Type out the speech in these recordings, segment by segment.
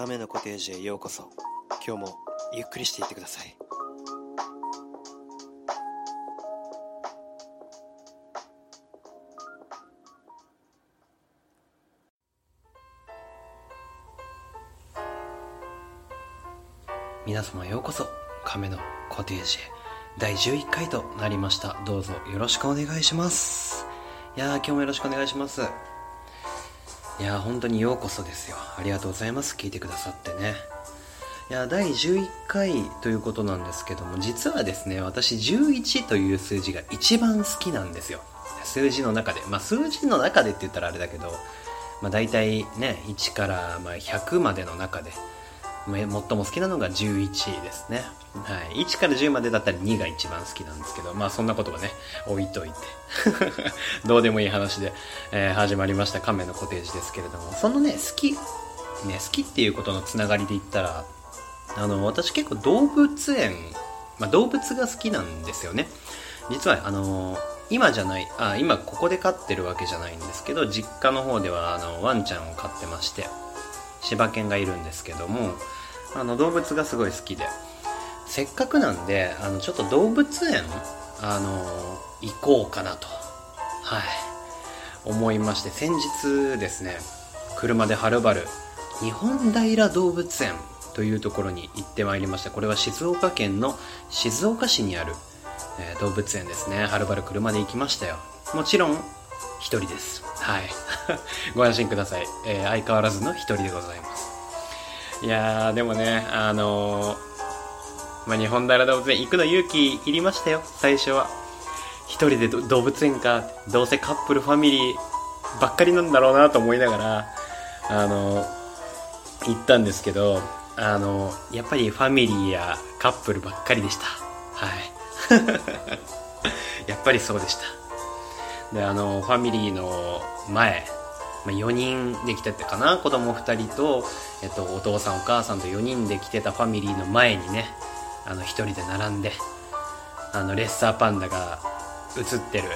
亀のコテージへようこそ。今日もゆっくりしていってください。皆様ようこそ。亀のコテージへ。第11回となりました。どうぞよろしくお願いします。いやー今日もよろしくお願いします。いや本当にようこそですよ。ありがとうございます。聞いてくださってね。いや第11回ということなんですけども実はですね私11という数字が一番好きなんですよ。数字の中で。まあ数字の中でって言ったらあれだけどまあ大体ね1からま100までの中で最も好きなのが11ですね。はい。1から10までだったら2が一番好きなんですけど、まあそんなことはね、置いといて。どうでもいい話で、えー、始まりました亀のコテージですけれども、そのね、好き、ね、好きっていうことのつながりで言ったら、あの、私結構動物園、まあ動物が好きなんですよね。実は、あの今じゃない、あ、今ここで飼ってるわけじゃないんですけど、実家の方では、あの、ワンちゃんを飼ってまして、柴犬がいるんですけどもあの動物がすごい好きで。せっかくなんであのちょっと動物園あの行こうかなと。はい。思いまして先日ですね車ではるばる日本平動物園というところに行ってまいりましたこれは静岡県の静岡市にある、えー、動物園ですね。はるばる車で行きましたよ。もちろん一人です。はい。ご安心ください、えー、相変わらずの一人でございます。いやーでもねあのー、まあ、日本平動物園行くの勇気いりましたよ。最初は。一人で動物園かどうせカップルファミリーばっかりなんだろうなと思いながらあのー、行ったんですけどあのー、やっぱりファミリーやカップルばっかりでした。はい。やっぱりそうでした。であのファミリーの前、まあ、4人で来てたかな子供2人と、えっと、お父さんお母さんと4人で来てたファミリーの前にねあの1人で並んであのレッサーパンダが写ってる、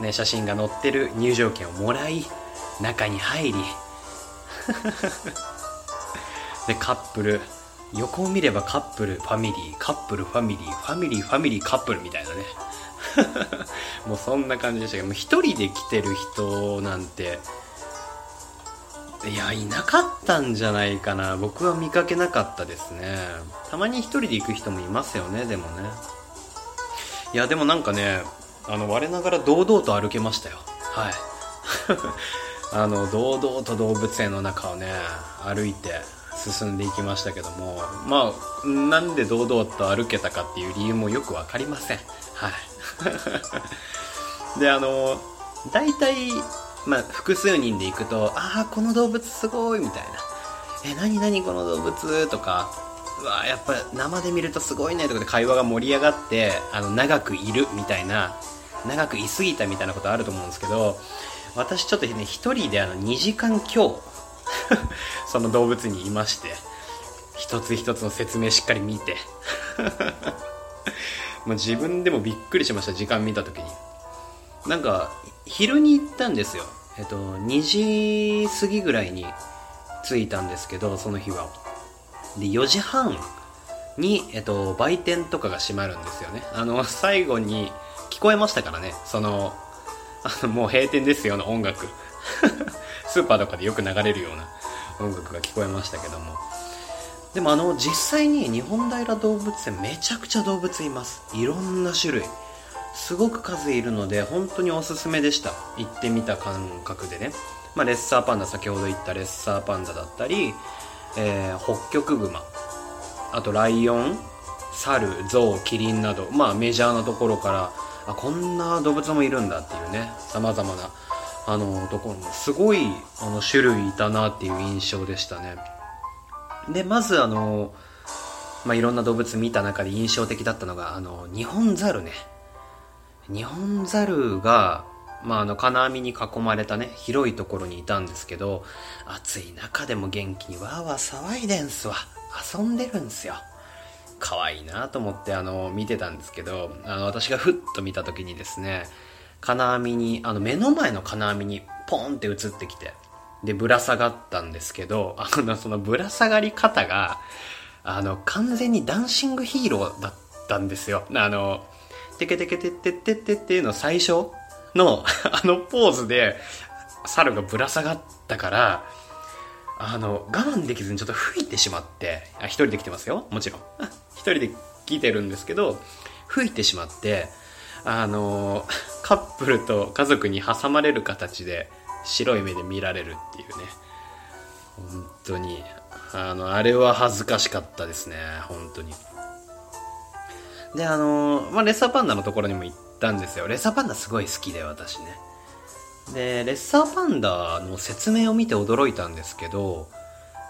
ね、写真が載ってる入場券をもらい中に入り でカップル横を見ればカップルファミリーカップルファミリーファミリーファミリーカップルみたいなね。もうそんな感じでしたけど、一人で来てる人なんて、いや、いなかったんじゃないかな。僕は見かけなかったですね。たまに一人で行く人もいますよね、でもね。いや、でもなんかね、あの、我ながら堂々と歩けましたよ。はい。あの、堂々と動物園の中をね、歩いて進んでいきましたけども、まあ、なんで堂々と歩けたかっていう理由もよくわかりません。はい。で、あの、大体、まあ、複数人で行くと、ああ、この動物すごい、みたいな。え、なになにこの動物？とか、うわやっぱ生で見るとすごいねとかで会話が盛り上がって、あの、長くいるみたいな、長くいすぎたみたいなことあると思うんですけど、私ちょっとね、一人であの、2時間強、その動物にいまして、一つ一つの説明しっかり見て、もう自分でもびっくりしました時間見た時に。なんか昼に行ったんですよ。えっと2時過ぎぐらいに着いたんですけどその日は。で4時半に、えっと、売店とかが閉まるんですよね。あの最後に聞こえましたからね。そのあのもう閉店ですよの音楽。スーパーとかでよく流れるような音楽が聞こえましたけども。でもあの実際に日本平動物園めちゃくちゃ動物います。いろんな種類。すごく数いるので本当におすすめでした。行ってみた感覚でね、まあ、レッサーパンダ先ほど言ったレッサーパンダだったり、えー、北極熊あとライオン猿ゾウキリンなど。まあメジャーなところからあこんな動物もいるんだっていうね。様々なあのところもすごいあの種類いたなっていう印象でしたね。で、まずあの、まあ、いろんな動物見た中で印象的だったのが、あの、ニホンザルね。ニホンザルが、まあ、あの、金網に囲まれたね、広いところにいたんですけど、暑い中でも元気にわーわー騒いでんすわ。遊んでるんすよ。可愛いなと思って、あの、見てたんですけど、あの、私がふっと見た時にですね、金網に、あの、目の前の金網にポンって映ってきて、でぶら下がったんですけど あのそのぶら下がり方があの完全にダンシングヒーローだったんですよ。あのテケテケテッテッテッテッテの最初のあのポーズで猿がぶら下がったからあの我慢できずにちょっと吹いてしまってあ一人で来てますよもちろん一人で来てるんですけど吹いてしまってあのカップルと家族に挟まれる形で白い目で見られるっていうね。本当に。あのあれは恥ずかしかったですね。本当に。であのまあレッサーパンダのところにも行ったんですよ。レッサーパンダすごい好きで私ね。でレッサーパンダの説明を見て驚いたんですけど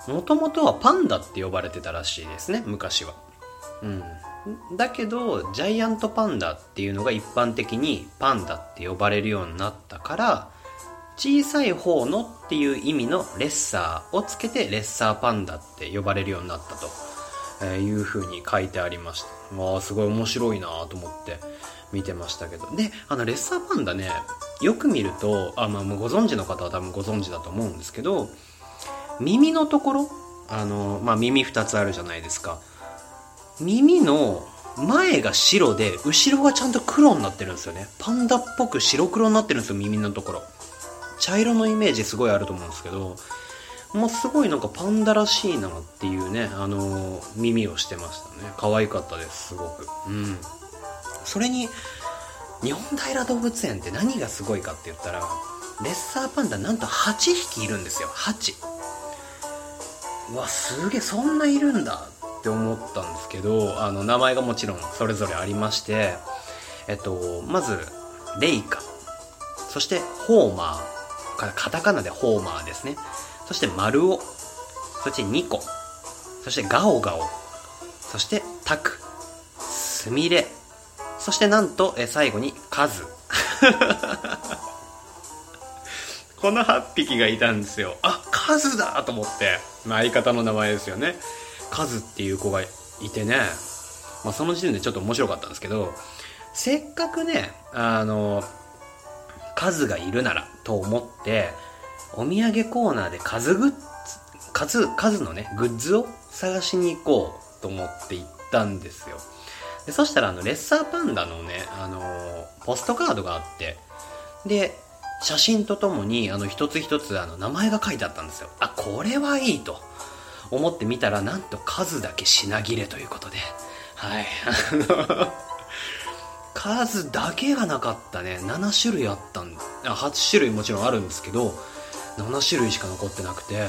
もともとはパンダって呼ばれてたらしいですね昔は。うん。だけどジャイアントパンダっていうのが一般的にパンダって呼ばれるようになったから小さい方のっていう意味のレッサーをつけてレッサーパンダって呼ばれるようになったというふうに書いてありました。わあすごい面白いなと思って見てましたけど。であのレッサーパンダねよく見るとあ、まあ、ご存知の方は多分ご存知だと思うんですけど耳のところあの、まあ、耳2つあるじゃないですか。耳の前が白で後ろがちゃんと黒になってるんですよね。パンダっぽく白黒になってるんですよ耳のところ。茶色のイメージすごいあると思うんですけどもうすごいなんかパンダらしいなっていうねあのー、耳をしてましたね。可愛かったですすごく。うん。それに日本平動物園って何がすごいかって言ったらレッサーパンダなんと8匹いるんですよ。8うわすげえそんないるんだって思ったんですけどあの名前がもちろんそれぞれありましてえっとまずレイカ。そしてホーマー。カタカナでホーマーですね。そしてマルオそしてニコそしてガオガオ。そしてタク。スミレそしてなんとえ最後にカズ。この8匹がいたんですよ。あカズだと思って、まあ、相方の名前ですよね。カズっていう子がいてね、まあ、その時点でちょっと面白かったんですけど。せっかくねあのカズがいるならと思ってお土産コーナーでカズグッズカズカズのねグッズを探しに行こうと思って行ったんですよ。でそしたらあのレッサーパンダのね、あのー、ポストカードがあってで写真とともにあの一つ一つあの名前が書いてあったんですよ。あこれはいいと思ってみたらなんと数だけ品切れということで。はい。あの数だけがなかったね。7種類あったんあ8種類もちろんあるんですけど7種類しか残ってなくて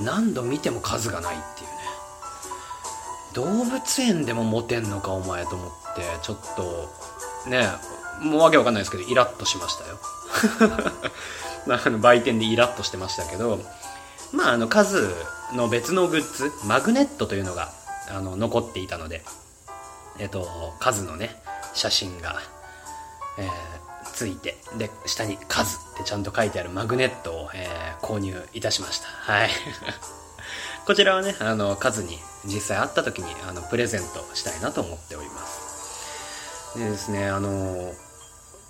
何度見ても数がないっていうね。動物園でもモテんのかお前と思ってちょっとねもうわけわかんないですけどイラッとしましたよ。あの売店でイラッとしてましたけどまあ、あの数の別のグッズマグネットというのがあの残っていたので、えっと、数のね写真が、えー、ついてで下に「数」ってちゃんと書いてあるマグネットを、えー、購入いたしました。はい。こちらはねあの数に実際会った時にあのプレゼントしたいなと思っております。でですねあの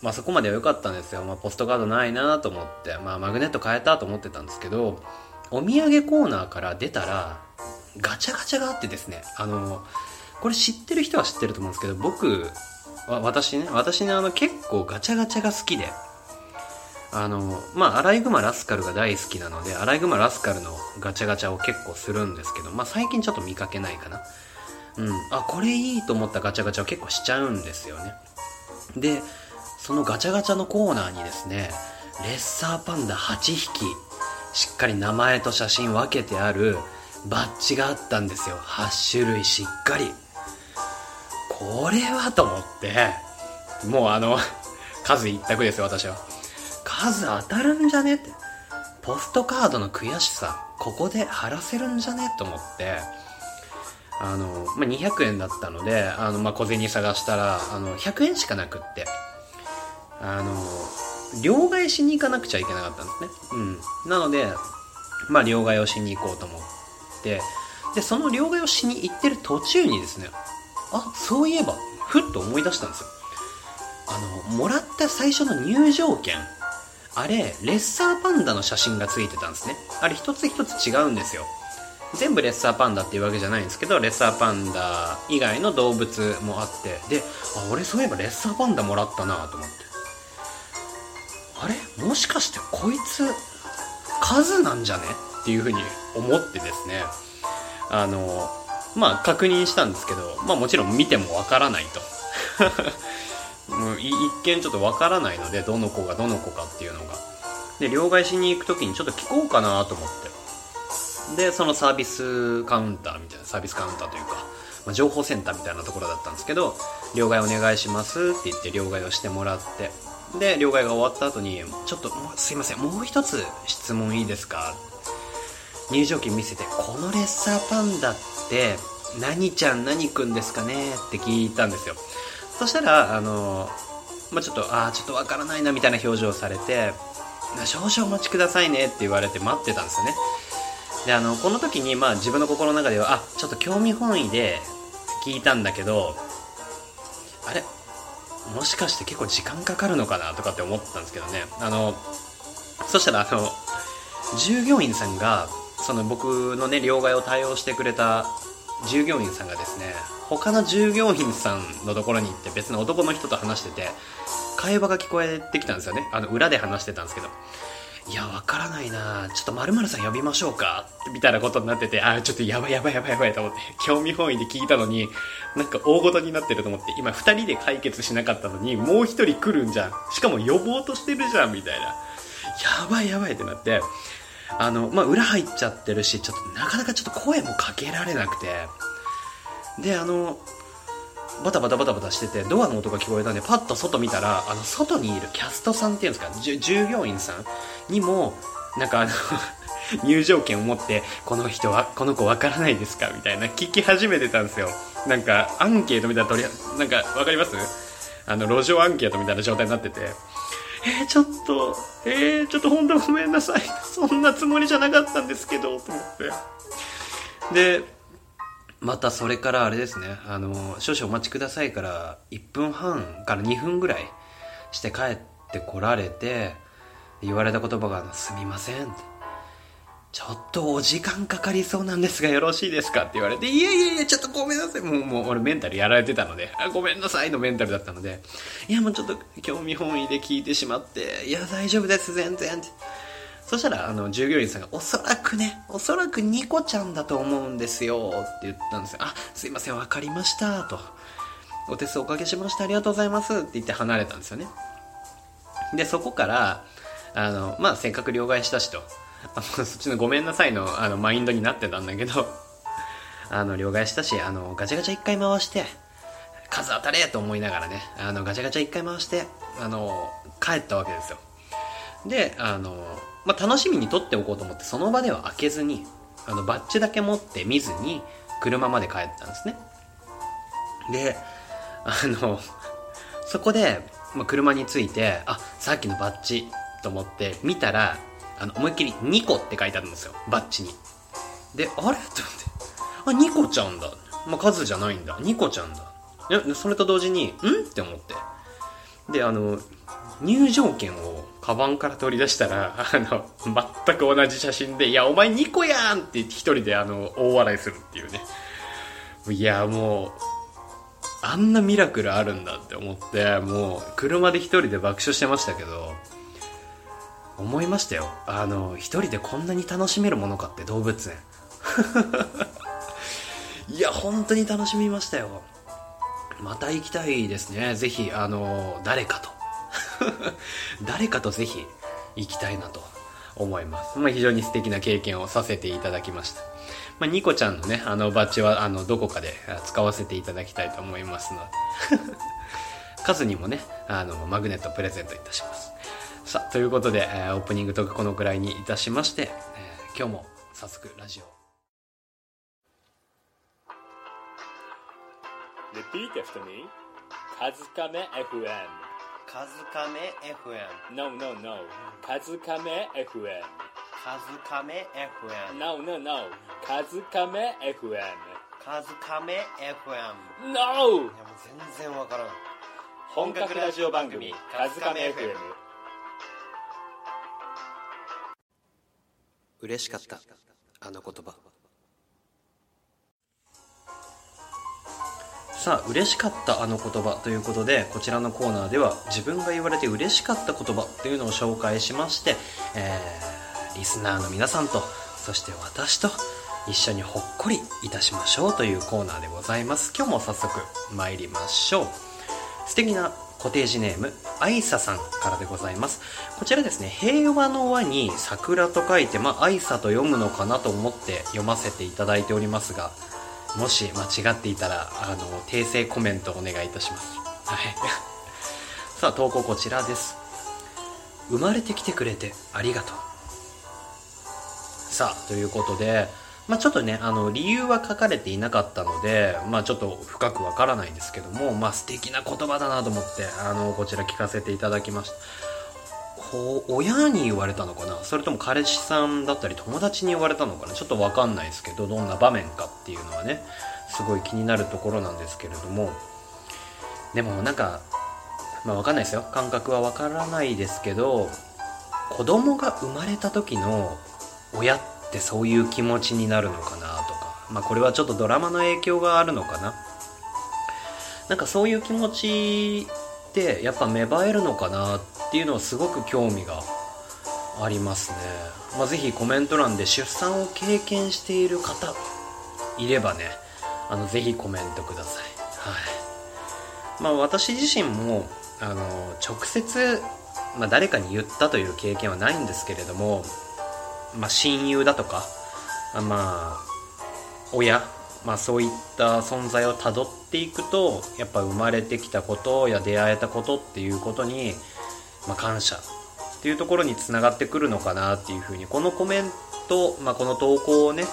まあそこまでは良かったんですよ、まあ、ポストカードないなと思って、まあ、マグネット変えたと思ってたんですけどお土産コーナーから出たらガチャガチャがあってですねあのこれ知ってる人は知ってると思うんですけど僕わ私ね私ねあの結構ガチャガチャが好きで。あのまあアライグマラスカルが大好きなのでアライグマラスカルのガチャガチャを結構するんですけどまあ最近ちょっと見かけないかな。うん。あこれいいと思ったガチャガチャを結構しちゃうんですよね。でそのガチャガチャのコーナーにですねレッサーパンダ8匹しっかり名前と写真分けてあるバッジがあったんですよ。8種類しっかり。これはと思ってもうあの 数一択ですよ私は。数当たるんじゃねって。ポストカードの悔しさここで晴らせるんじゃねと思って。あの、まあ、200円だったのであの、まあ、小銭探したらあの100円しかなくって。あの両替しに行かなくちゃいけなかったんですね。うん。なので、まあ、両替をしに行こうと思って、で、その両替をしに行ってる途中にですね、あ、そういえば、ふっと思い出したんですよ。あの、もらった最初の入場券、あれレッサーパンダの写真がついてたんですね。あれ一つ一つ違うんですよ。全部レッサーパンダっていうわけじゃないんですけどレッサーパンダ以外の動物もあって。であ俺そういえばレッサーパンダもらったなと思って。あれ？もしかしてこいつ数なんじゃね？っていうふうに思ってですね。あのまあ確認したんですけどまあもちろん見てもわからないと。もう一見ちょっとわからないのでどの子がどの子かっていうのが。で両替しに行く時にちょっと聞こうかなと思って。でそのサービスカウンターみたいなサービスカウンターというか、まあ、情報センターみたいなところだったんですけど両替お願いしますって言って両替をしてもらって。で両替が終わった後にちょっとすいませんもう一つ質問いいですか入場券見せてこのレッサーパンダって何ちゃん何くんですかねって聞いたんですよ。そしたらあの、まあ、ちょっとああちょっとわからないなみたいな表情をされて少々お待ちくださいねって言われて待ってたんですよね。であのこの時にまあ自分の心の中ではあちょっと興味本位で聞いたんだけどあれもしかして結構時間かかるのかなとかって思ったんですけどね。あのそしたらあの従業員さんがその僕のね両替を対応してくれた従業員さんがですね他の従業員さんのところに行って別の男の人と話してて会話が聞こえてきたんですよねあの裏で話してたんですけどいや、わからないなちょっと〇〇さん呼びましょうかみたいなことになってて、ああ、ちょっとやばいやばいやばいやばいと思って、興味本位で聞いたのに、なんか大ごとになってると思って、今二人で解決しなかったのに、もう一人来るんじゃん。しかも呼ぼうとしてるじゃん、みたいな。やばいやばいってなって、あの、まあ、裏入っちゃってるし、ちょっとなかなかちょっと声もかけられなくて、で、あの、バタバタバタバタしててドアの音が聞こえたんでパッと外見たらあの外にいるキャストさんっていうんですか従業員さんにもなんかあの 入場券を持ってこの人はこの子わからないですかみたいな聞き始めてたんですよ。なんかアンケートみたいな取りなんかわかります？あの路上アンケートみたいな状態になってて。えー、ちょっとえー、ちょっと本当ごめんなさい。そんなつもりじゃなかったんですけどと思って。でまたそれからあれですね。あの少々お待ちくださいから1分半から2分ぐらいして帰ってこられて言われた言葉が「すみません」ちょっとお時間かかりそうなんですがよろしいですかって言われて、いやいやいや、ちょっとごめんなさい。もう、もう俺メンタルやられてたので、あごめんなさいのメンタルだったので、いやもうちょっと興味本位で聞いてしまって、いや大丈夫です、全然。ってそしたら、あの、従業員さんが、おそらくね、おそらくニコちゃんだと思うんですよ、って言ったんですよ。あ、すいません、わかりました、と。お手数おかけしました、ありがとうございます、って言って離れたんですよね。で、そこから、あの、まあ、せっかく両替したしと、あのそっちのごめんなさいの、あの、マインドになってたんだけど、あの、両替したし、あの、ガチャガチャ一回回して、数当たれと思いながらね、あの、ガチャガチャ一回回して、あの、帰ったわけですよ。で、あの、まあ、楽しみに撮っておこうと思ってその場では開けずにあのバッジだけ持って見ずに車まで帰ったんですねであのそこで、まあ、車に着いてあさっきのバッジと思って見たらあの思いっきり2個って書いてあるんですよ。バッジに。であれ？と思って。あ2個ちゃんだ、まあ、数じゃないんだ。2個ちゃんだ。それと同時にん？って思って。であの入場券をカバンから取り出したら、あの、全く同じ写真で、いや、お前2個やんって一人であの、大笑いするっていうね。いや、もう、あんなミラクルあるんだって思って、もう、車で一人で爆笑してましたけど、思いましたよ。あの、一人でこんなに楽しめるものかって動物園。いや、本当に楽しみましたよ。また行きたいですね。ぜひ、あの、誰かと。誰かとぜひ行きたいなと思います。まあ、非常に素敵な経験をさせていただきました。まあ、ニコちゃんのね、あのバッジは、あの、どこかで使わせていただきたいと思いますので。カズにもね、あの、マグネットプレゼントいたします。さあ、ということで、えー、オープニングトークこのくらいにいたしまして、えー、今日も早速ラジオ。Repeat after me. カズカメ FM カズカメ FM No, no, no. カズカメ FM カズカメ FM No, no, no. カズカメ FM カズカメ FM No! いやもう全然わからん本格ラジオ番組カズカメ FM 嬉しかった。あの言葉。さあ嬉しかったあの言葉。ということでこちらのコーナーでは自分が言われて嬉しかった言葉。っていうのを紹介しまして、えー、リスナーの皆さんとそして私と一緒にほっこりいたしましょう。というコーナーでございます。今日も早速参りましょう。素敵なコテージネームあいささんからでございます。こちらですね平和の和に桜と書いてまあ愛さと読むのかなと思って読ませていただいておりますがもし間違っていたらあの訂正コメントお願いいたします。はい。さあ投稿こちらです。生まれてきてくれてありがとう。さあということでまあ、ちょっとねあの理由は書かれていなかったので、まあ、ちょっと深くわからないんですけども、まあ、素敵な言葉だなと思ってあのこちら聞かせていただきました。こう親に言われたのかな？それとも彼氏さんだったり友達に言われたのかな？ちょっとわかんないですけどどんな場面かっていうのはねすごい気になるところなんですけれども。でもなんかまあわかんないですよ。感覚はわからないですけど子供が生まれた時の親ってってそういう気持ちになるのかなとか、まあ、これはちょっとドラマの影響があるのかな。なんかそういう気持ちってやっぱ芽生えるのかなっていうのはすごく興味がありますね、まあ、ぜコメント欄で出産を経験している方いればねあのぜひコメントください。はい。まあ私自身もあの直接、まあ、誰かに言ったという経験はないんですけれどもまあ、親友だとか、まあ、親、まあ、そういった存在をたどっていくとやっぱ生まれてきたことや出会えたことっていうことに、まあ、感謝っていうところにつながってくるのかなっていうふうにこのコメント、まあ、この投稿をね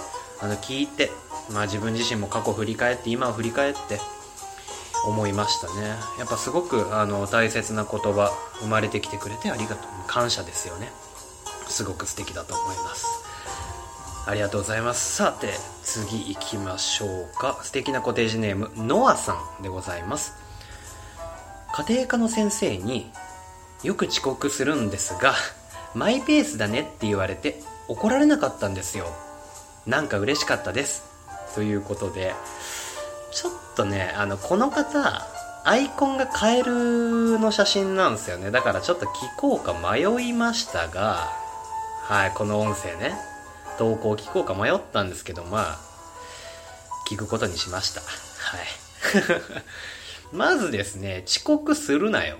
あの聞いて、まあ、自分自身も過去振り返って今を振り返って思いましたね。やっぱすごくあの大切な言葉生まれてきてくれてありがとう。感謝ですよね。すごく素敵だと思います。ありがとうございます。さて次行きましょうか。素敵なコテージネームノアさんでございます。家庭科の先生によく遅刻するんですがマイペースだねって言われて怒られなかったんですよ。なんか嬉しかったです。ということでちょっとねあのこの方アイコンがカエルの写真なんですよね。だからちょっと聞こうか迷いましたがはい、この音声ね、投稿聞こうか迷ったんですけど、まあ、聞くことにしました。はい。まずですね、遅刻するなよ。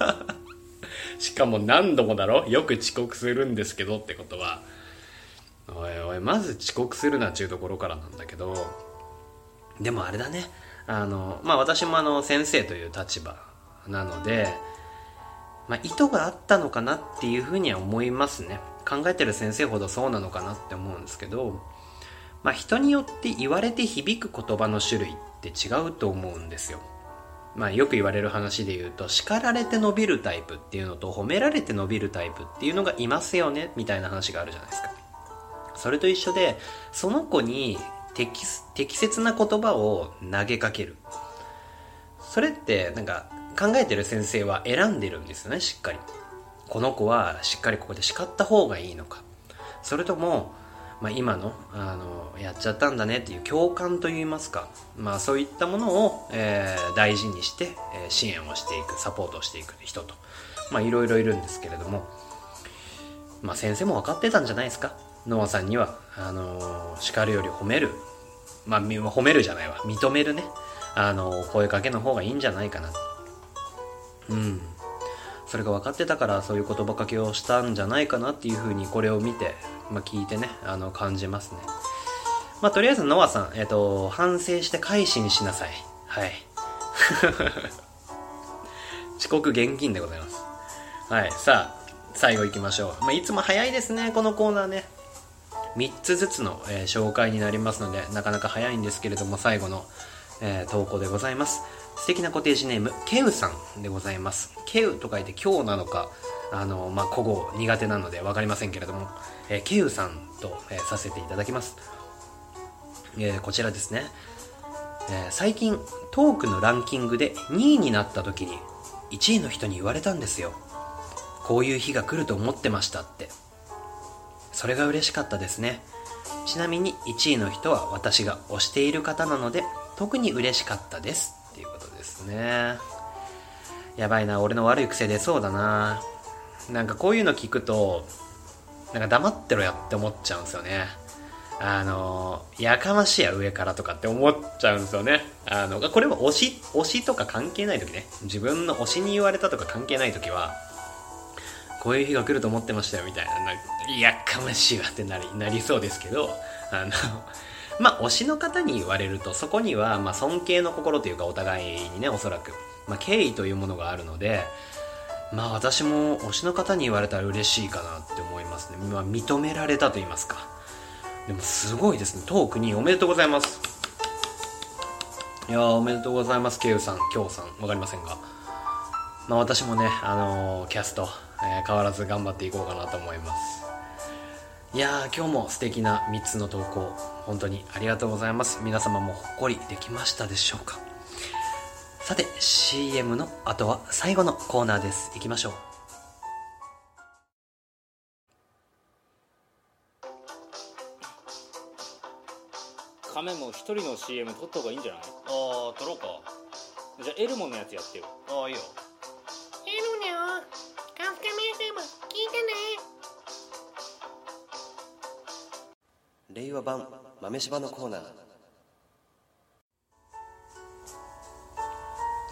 しかも何度もだろ？よく遅刻するんですけどってことは。おいおい、まず遅刻するなっていうところからなんだけど、でもあれだね。あの、まあ私もあの、先生という立場なので、まあ、意図があったのかなっていうふうには思いますね。考えてる先生ほどそうなのかなって思うんですけど、まあ、人によって言われて響く言葉の種類って違うと思うんですよ。まあ、よく言われる話で言うと叱られて伸びるタイプっていうのと褒められて伸びるタイプっていうのがいますよねみたいな話があるじゃないですか。それと一緒でその子に適適切な言葉を投げかける。それってなんか考えてる先生は選んでるんですよねしっかり。この子はしっかりここで叱った方がいいのか。それとも、まあ、今のあのやっちゃったんだねっていう共感といいますか、まあ、そういったものを、えー、大事にして、えー、支援をしていくサポートをしていく人と。いろいろいるんですけれども。まあ先生も分かってたんじゃないですか。ノアさんにはあの、叱るより褒める。まあ褒めるじゃないわ。認めるね。あの声かけの方がいいんじゃないかな。うん。それが分かってたからそういう言葉かけをしたんじゃないかなっていうふうにこれを見て、まあ、聞いてねあの感じますね。まあとりあえずノアさん、えっ、ー、と反省して改心しなさい。はい。遅刻厳禁でございます。はいさあ最後行きましょう、まあ、いつも早いですねこのコーナーね。3つずつの、えー、紹介になりますのでなかなか早いんですけれども最後の、えー、投稿でございます。素敵なコテージネーム、ケウさんでございます。ケウと書いて今日なのか、あの、まあ、古語苦手なので分かりませんけれども、えー、ケウさんと、えー、させていただきます。えー、こちらですね、え最近トークのランキングで2位になった時に1位の人に言われたんですよ。こういう日が来ると思ってましたって。それが嬉しかったですねちなみに1位の人は私が推している方なので特に嬉しかったですっていうことですね。やばいな俺の悪い癖でそうだな。なんかこういうの聞くとなんか黙ってろやって思っちゃうんですよね。あのやかましいや上からとかって思っちゃうんですよね。あのこれも推し推しとか関係ない時ね。自分の推しに言われたとか関係ない時はこういう日が来ると思ってましたよみたいな。やかましいわってなりなりそうですけどあのまあ推しの方に言われるとそこにはま尊敬の心というかお互いにねおそらく、まあ、敬意というものがあるのでまあ私も推しの方に言われたら嬉しいかなって思いますね、まあ、認められたと言いますか。でもすごいですね。トークにおめでとうございます。いやおめでとうございます。ケウさんキョウさん分かりませんが。まあ私もねあのー、キャスト、えー、変わらず頑張っていこうかなと思います。いやー今日も素敵な3つの投稿本当にありがとうございます。皆様もほっこりできましたでしょうか？さて CM の後は最後のコーナーです。いきましょう。亀も一人の CM 撮った方がいいんじゃない？ああ撮ろうか。じゃあエルモのやつやってよ。ああいいよ令和版豆柴のコーナー。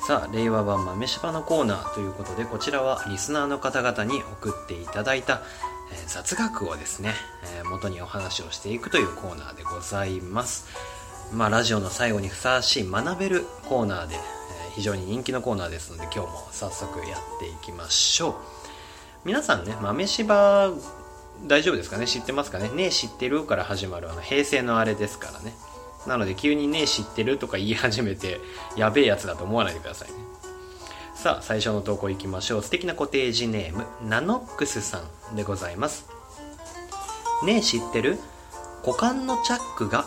さあ令和版豆柴のコーナーということでこちらはリスナーの方々に送っていただいた、えー雑学をですね、えー元にお話をしていくというコーナーでございます。まあラジオの最後にふさわしい学べるコーナーで、えー非常に人気のコーナーですので今日も早速やっていきましょう。皆さんね豆柴大丈夫ですかね？知ってますかね？ねえ知ってるから始まるあの平成のあれですからね。なので急にねえ知ってるとか言い始めてやべえやつだと思わないでくださいね。さあ最初の投稿いきましょう。素敵なコテージネームナノックスさんでございます。ねえ知ってる？股間のチャックが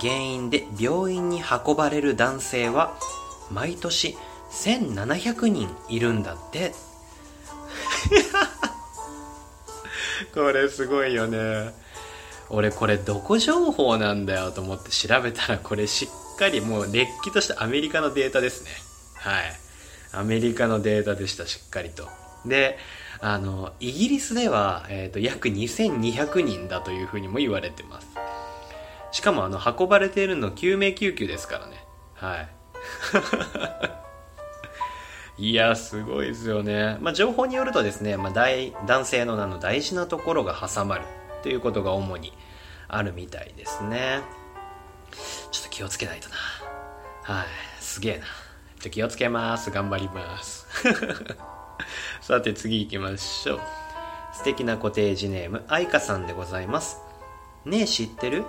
原因で病院に運ばれる男性は毎年1700人いるんだって。これすごいよね。俺これどこ情報なんだよと思って調べたらこれしっかりもうれっきとしたアメリカのデータですね。はい。アメリカのデータでしたしっかりと。であのイギリスでは、えー、と約2200人だというふうにも言われてます。しかもあの運ばれているの救命救急ですからね。はい。いやすごいですよね、まあ、情報によるとですね、まあ、大男性のあの大事なところが挟まるということが主にあるみたいですね。ちょっと気をつけないとな。はいすげえな。ちょっと気をつけます。頑張ります。さて次行きましょう。素敵なコテージネーム愛花さんでございます。ねえ知ってる？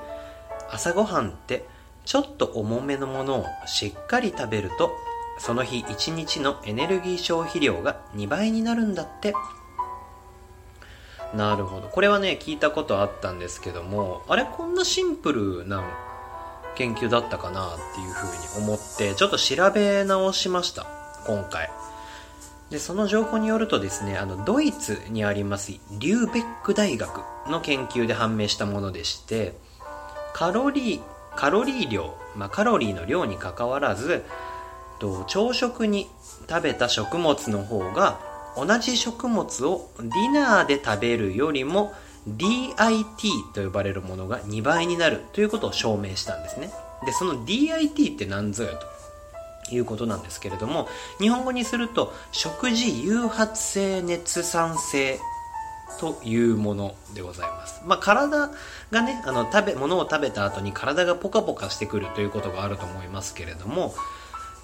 朝ごはんってちょっと重めのものをしっかり食べるとその日一日のエネルギー消費量が2倍になるんだって。なるほど。これはね聞いたことあったんですけどもあれこんなシンプルな研究だったかなっていうふうに思ってちょっと調べ直しました今回。でその情報によるとですねあのドイツにありますリューベック大学の研究で判明したものでしてカロリーカロリー量、まあ、カロリーの量にかかわらずと朝食に食べた食物の方が同じ食物をディナーで食べるよりも DIT と呼ばれるものが2倍になるということを証明したんですねでその DIT って何ぞやということなんですけれども日本語にすると食事誘発性熱産性というものでございます。まあ、体がね、あの、食べ、物を食べた後に体がポカポカしてくるということがあると思いますけれども、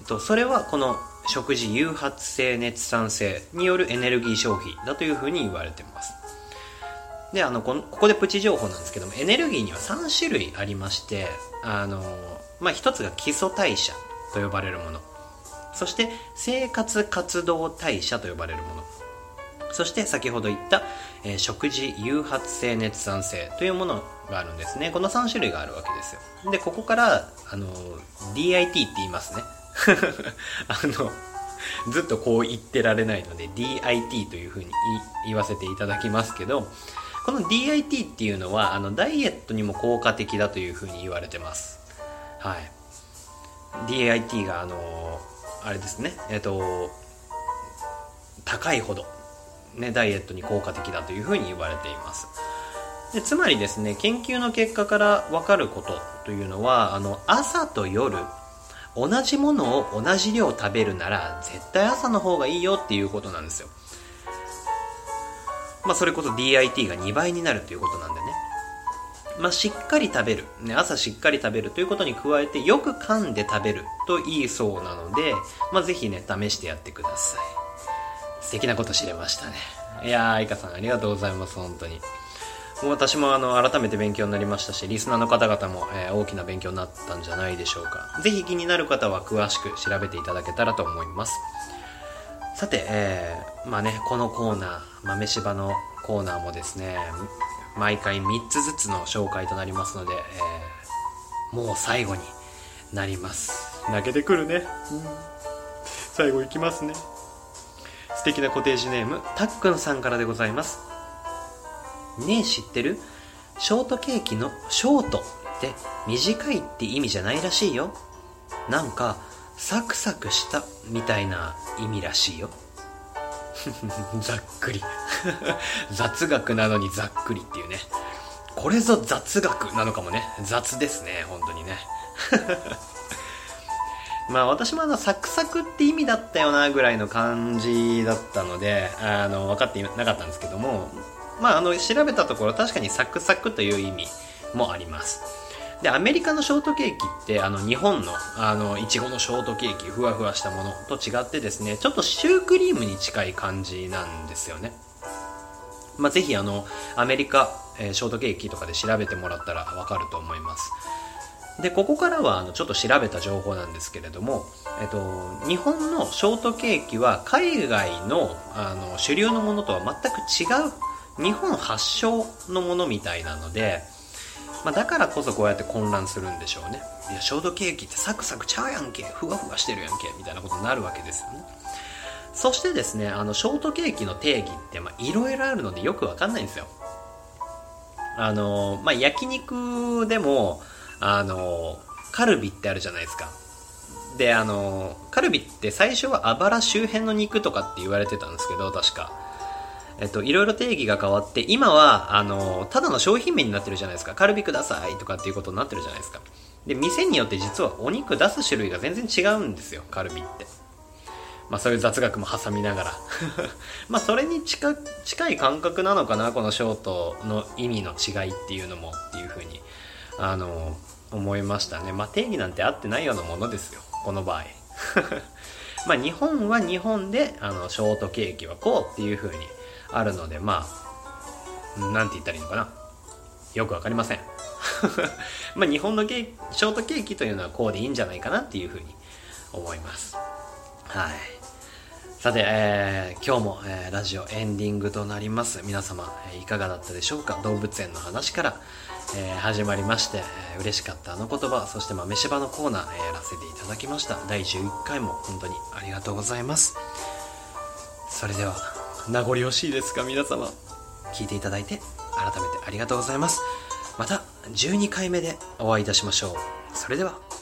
と、それはこの食事誘発性熱産性によるエネルギー消費だというふうに言われてます。で、あの、このここでプチ情報なんですけども、エネルギーには3種類ありまして、あの、まあ、一つが基礎代謝と呼ばれるもの。そして、生活活動代謝と呼ばれるもの。そして先ほど言った、えー食事誘発性熱産性というものがあるんですね。この3種類があるわけですよ。で、ここから、あの、DIT って言いますね。あの、ずっとこう言ってられないので DIT というふうに言わせていただきますけど、この DIT っていうのはあのダイエットにも効果的だというふうに言われてます。はい。DIT があのあれですね。えっと高いほど、ね、ダイエットに効果的だというふうに言われています。でつまりですね研究の結果から分かることというのはあの朝と夜同じものを同じ量食べるなら絶対朝の方がいいよっていうことなんですよ。まあそれこそ DIT が2倍になるということなんでね。まあ、しっかり食べる、ね、朝しっかり食べるということに加えてよく噛んで食べるといいそうなので、まあ、ぜひね試してやってください。素敵なこと知れましたね。いやー愛花さんありがとうございます本当に。私もあの改めて勉強になりましたしリスナーの方々も、えー大きな勉強になったんじゃないでしょうか。ぜひ気になる方は詳しく調べていただけたらと思います。さて、えーまあねこのコーナー豆柴のコーナーもですね毎回3つずつの紹介となりますので、えーもう最後になります。泣けてくるね、最後いきますね。素敵なコテージネームたっくんさんからでございますねえ知ってる？ショートケーキのショートって短いって意味じゃないらしいよ。なんかサクサクしたみたいな意味らしいよ。ざっくり。雑学なのにざっくりっていうね。これぞ雑学なのかもね。雑ですね本当にね。まあ私もあのサクサクって意味だったよなぐらいの感じだったのであの分かってなかったんですけどもまああの調べたところ確かにサクサクという意味もあります。でアメリカのショートケーキってあの日本のあのいちごのショートケーキふわふわしたものと違ってですねちょっとシュークリームに近い感じなんですよね。まあ、ぜひあのアメリカ、えーショートケーキとかで調べてもらったらわかると思います。でここからはあのちょっと調べた情報なんですけれども、えっと、日本のショートケーキは海外のあの主流のものとは全く違う日本発祥のものみたいなので、まあ、だからこそこうやって混乱するんでしょうね。いやショートケーキってサクサクちゃうやんけ。ふわふわしてるやんけ。みたいなことになるわけですよね。そしてですねあのショートケーキの定義ってまいろいろあるのでよくわかんないんですよ。あのまあ焼肉でもあのカルビってあるじゃないですか。であのカルビって最初はあばら周辺の肉とかって言われてたんですけど確か。えっと、いろいろ定義が変わって今はあのただの商品名になってるじゃないですか。カルビくださいとかっていうことになってるじゃないですか。で店によって実はお肉出す種類が全然違うんですよ。カルビって。まあそういう雑学も挟みながら。まあそれに近近い感覚なのかなこのショートの意味の違いっていうのもっていうふうにあの思いましたね。まあ定義なんて合ってないようなものですよ。この場合。まあ日本は日本であのショートケーキはこうっていうふうにあるのでまあなんて言ったらいいのかな。よくわかりません。まあ日本のケーキショートケーキというのはこうでいいんじゃないかなっていうふうに思います。はい。さて、えー今日も、えーラジオエンディングとなります。皆様、えいかがだったでしょうか？動物園の話から、えー始まりまして、えー嬉しかったあの言葉そして豆柴のコーナー、えやらせていただきました。第11回も本当にありがとうございます。それでは。名残惜しいですか皆様。聞いていただいて改めてありがとうございます。また12回目でお会いいたしましょう。それでは。